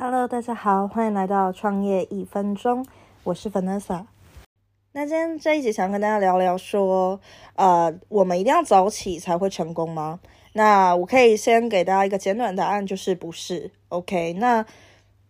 Hello，大家好，欢迎来到创业一分钟，我是 Vanessa。那今天这一集想跟大家聊聊说，呃，我们一定要早起才会成功吗？那我可以先给大家一个简短答案，就是不是。OK，那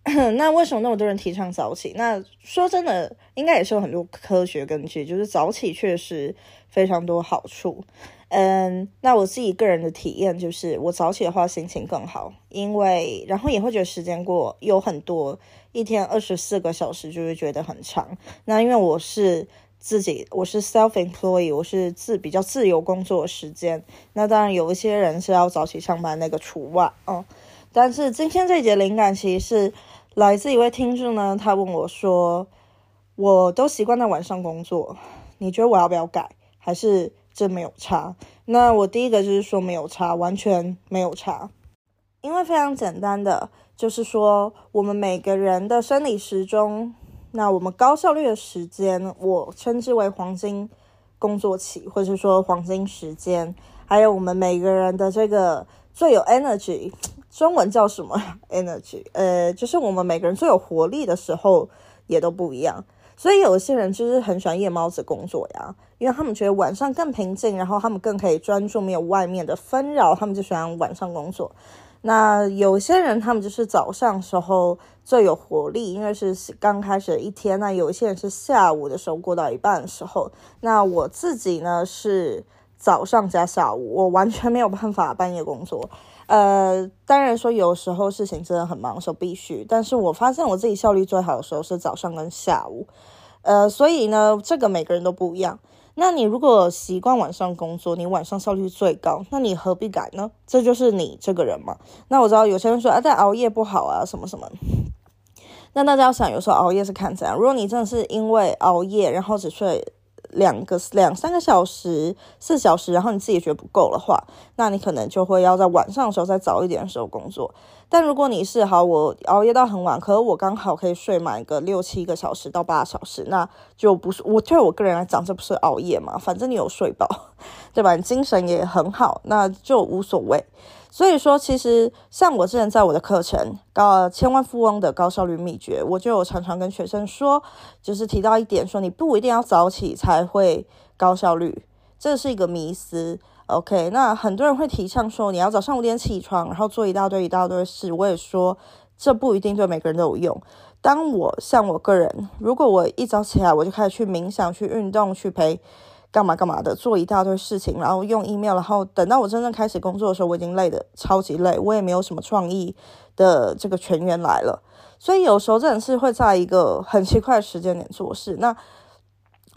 那为什么那么多人提倡早起？那说真的，应该也是有很多科学根据，就是早起确实非常多好处。嗯，那我自己个人的体验就是，我早起的话心情更好，因为然后也会觉得时间过有很多，一天二十四个小时就会觉得很长。那因为我是自己，我是 self employee，我是自比较自由工作时间。那当然有一些人是要早起上班，那个除外哦。但是今天这节灵感其实是来自一位听众呢，他问我说，我都习惯在晚上工作，你觉得我要不要改，还是？这没有差。那我第一个就是说没有差，完全没有差，因为非常简单的，就是说我们每个人的生理时钟，那我们高效率的时间，我称之为黄金工作期，或者说黄金时间，还有我们每个人的这个最有 energy，中文叫什么 energy？呃，就是我们每个人最有活力的时候也都不一样。所以有些人就是很喜欢夜猫子工作呀，因为他们觉得晚上更平静，然后他们更可以专注，没有外面的纷扰，他们就喜欢晚上工作。那有些人他们就是早上时候最有活力，因为是刚开始一天。那有些人是下午的时候过到一半的时候。那我自己呢是早上加下午，我完全没有办法半夜工作。呃，当然说有时候事情真的很忙的时候必须，但是我发现我自己效率最好的时候是早上跟下午，呃，所以呢，这个每个人都不一样。那你如果习惯晚上工作，你晚上效率最高，那你何必改呢？这就是你这个人嘛。那我知道有些人说啊，但熬夜不好啊，什么什么。那大家要想，有时候熬夜是看怎样。如果你真的是因为熬夜，然后只睡。两个两三个小时、四小时，然后你自己觉得不够的话，那你可能就会要在晚上的时候再早一点的时候工作。但如果你是好，我熬夜到很晚，可是我刚好可以睡满一个六七个小时到八小时，那就不是我对我个人来讲，这不是熬夜嘛？反正你有睡饱，对吧？你精神也很好，那就无所谓。所以说，其实像我之前在我的课程《高千万富翁的高效率秘诀》，我就常常跟学生说，就是提到一点，说你不一定要早起才会高效率，这是一个迷思。OK，那很多人会提倡说你要早上五点起床，然后做一大堆一大堆事。我也说这不一定对每个人都有用。当我像我个人，如果我一早起来我就开始去冥想、去运动、去陪。干嘛干嘛的，做一大堆事情，然后用 email，然后等到我真正开始工作的时候，我已经累的超级累，我也没有什么创意的这个全员来了，所以有时候真的是会在一个很奇怪的时间点做事。那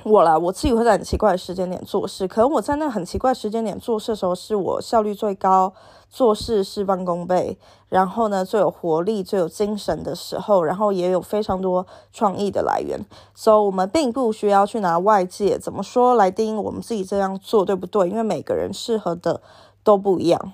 我啦，我自己会在很奇怪的时间点做事，可能我在那很奇怪时间点做事的时候，是我效率最高。做事事半功倍，然后呢，最有活力、最有精神的时候，然后也有非常多创意的来源。所以，我们并不需要去拿外界怎么说来定义我们自己这样做对不对？因为每个人适合的都不一样。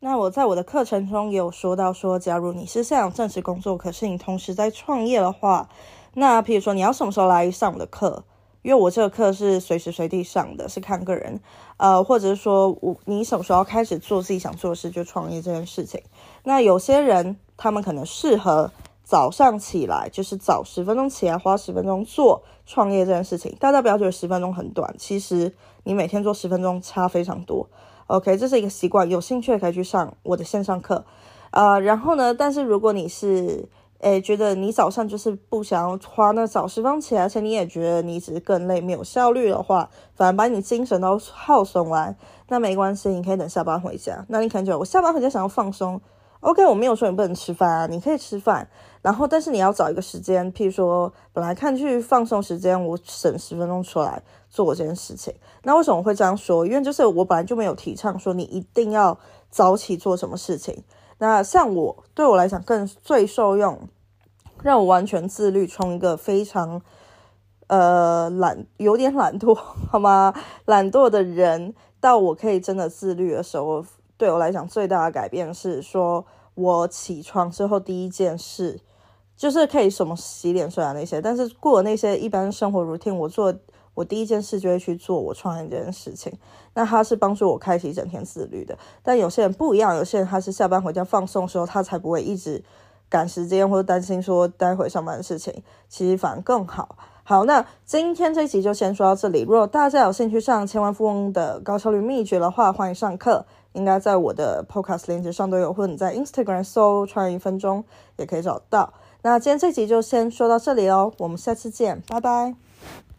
那我在我的课程中也有说到，说假如你是想正式工作，可是你同时在创业的话，那譬如说你要什么时候来上我的课？因为我这个课是随时随地上的，是看个人，呃，或者是说我你什么时候开始做自己想做的事，就创业这件事情。那有些人他们可能适合早上起来，就是早十分钟起来，花十分钟做创业这件事情。大家不要觉得十分钟很短，其实你每天做十分钟差非常多。OK，这是一个习惯，有兴趣可以去上我的线上课，呃，然后呢，但是如果你是诶，觉得你早上就是不想要花那早时方起来，而且你也觉得你只是更累、没有效率的话，反而把你精神都耗损完，那没关系，你可以等下班回家。那你可能觉得我下班回家想要放松，OK，我没有说你不能吃饭啊，你可以吃饭，然后但是你要找一个时间，譬如说本来看去放松时间，我省十分钟出来做这件事情。那为什么会这样说？因为就是我本来就没有提倡说你一定要早起做什么事情。那像我对我来讲更最受用。让我完全自律，从一个非常呃懒、有点懒惰，好吗？懒惰的人到我可以真的自律的时候，对我来讲最大的改变是说，我起床之后第一件事就是可以什么洗脸、刷牙那些，但是过那些一般生活 routine，我做我第一件事就会去做我创业这件事情。那它是帮助我开启一整天自律的。但有些人不一样，有些人他是下班回家放松的时候，他才不会一直。赶时间或者担心说待会上班的事情，其实反而更好。好，那今天这一集就先说到这里。如果大家有兴趣上千万富翁的高效率秘诀的话，欢迎上课，应该在我的 Podcast 链接上都有，或者你在 Instagram 搜“创业一分钟”也可以找到。那今天这集就先说到这里喽，我们下次见，拜拜。